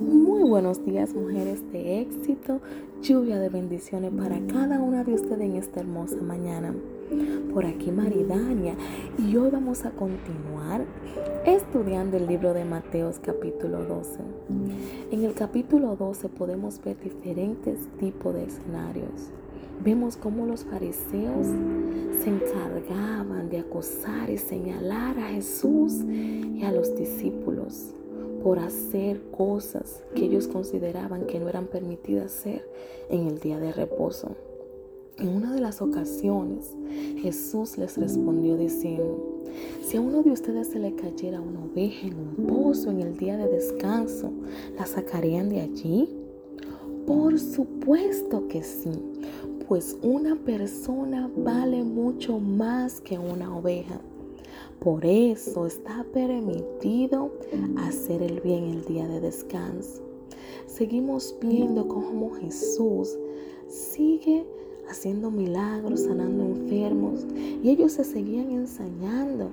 Muy buenos días, mujeres de éxito, lluvia de bendiciones para cada una de ustedes en esta hermosa mañana. Por aquí Maridania y hoy vamos a continuar estudiando el libro de Mateos capítulo 12. En el capítulo 12 podemos ver diferentes tipos de escenarios. Vemos cómo los fariseos se encargaban de acosar y señalar a Jesús y a los discípulos por hacer cosas que ellos consideraban que no eran permitidas hacer en el día de reposo. En una de las ocasiones, Jesús les respondió diciendo, si a uno de ustedes se le cayera una oveja en un pozo en el día de descanso, ¿la sacarían de allí? Por supuesto que sí, pues una persona vale mucho más que una oveja. Por eso está permitido hacer el bien el día de descanso. Seguimos viendo cómo Jesús sigue haciendo milagros, sanando enfermos, y ellos se seguían enseñando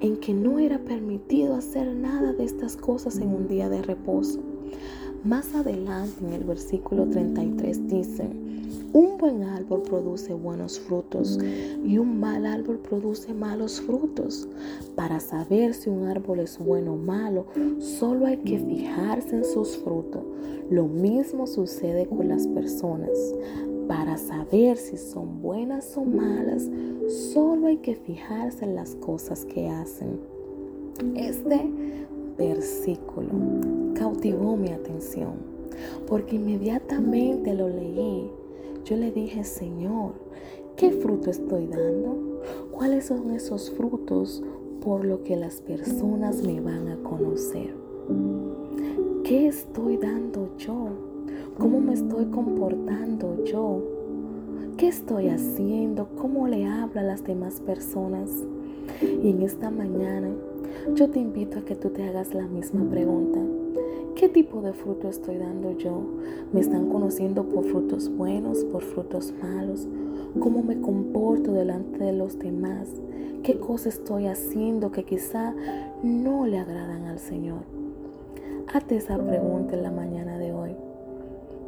en que no era permitido hacer nada de estas cosas en un día de reposo. Más adelante en el versículo 33 dice, un buen árbol produce buenos frutos y un mal árbol produce malos frutos. Para saber si un árbol es bueno o malo, solo hay que fijarse en sus frutos. Lo mismo sucede con las personas. Para saber si son buenas o malas, solo hay que fijarse en las cosas que hacen. Este versículo cautivó mi atención porque inmediatamente lo leí yo le dije, Señor, ¿qué fruto estoy dando? ¿Cuáles son esos frutos por lo que las personas me van a conocer? ¿Qué estoy dando yo? ¿Cómo me estoy comportando yo? ¿Qué estoy haciendo? ¿Cómo le hablo a las demás personas? Y en esta mañana yo te invito a que tú te hagas la misma pregunta. ¿Qué tipo de fruto estoy dando yo? ¿Me están conociendo por frutos buenos, por frutos malos? ¿Cómo me comporto delante de los demás? ¿Qué cosas estoy haciendo que quizá no le agradan al Señor? Hazte esa pregunta en la mañana de hoy.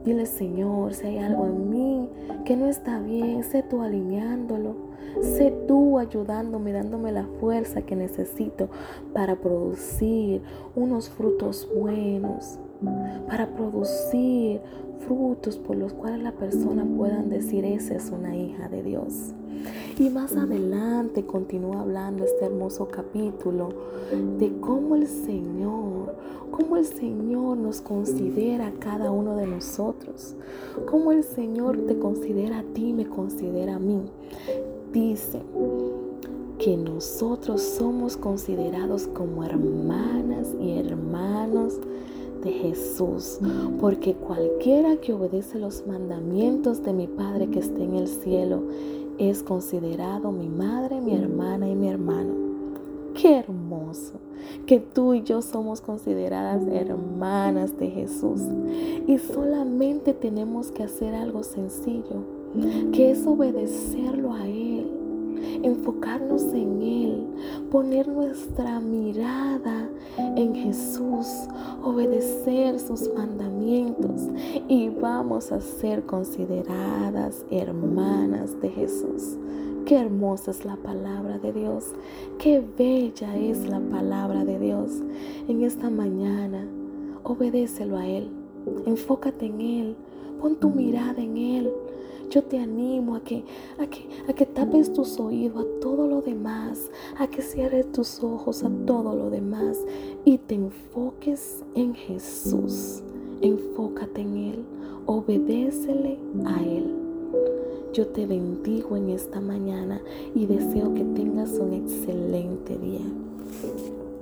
Dile, Señor, si hay algo en mí que no está bien, sé tú alineándolo. Sé tú ayudándome, dándome la fuerza que necesito para producir unos frutos buenos, para producir frutos por los cuales la persona puedan decir, esa es una hija de Dios. Y más adelante continúa hablando este hermoso capítulo de cómo el Señor, cómo el Señor nos considera a cada uno de nosotros, cómo el Señor te considera a ti, me considera a mí. Dice que nosotros somos considerados como hermanas y hermanos de Jesús, porque cualquiera que obedece los mandamientos de mi Padre que esté en el cielo es considerado mi madre, mi hermana y mi hermano. Qué hermoso que tú y yo somos consideradas hermanas de Jesús. Y solamente tenemos que hacer algo sencillo, que es obedecerlo a Él enfocarnos en Él, poner nuestra mirada en Jesús, obedecer sus mandamientos y vamos a ser consideradas hermanas de Jesús. Qué hermosa es la palabra de Dios, qué bella es la palabra de Dios. En esta mañana, obedécelo a Él, enfócate en Él, pon tu mirada en Él. Yo te animo a que, a que, a que tapes tus oídos a todo lo demás, a que cierres tus ojos a todo lo demás y te enfoques en Jesús. Enfócate en Él, obedécele a Él. Yo te bendigo en esta mañana y deseo que tengas un excelente día.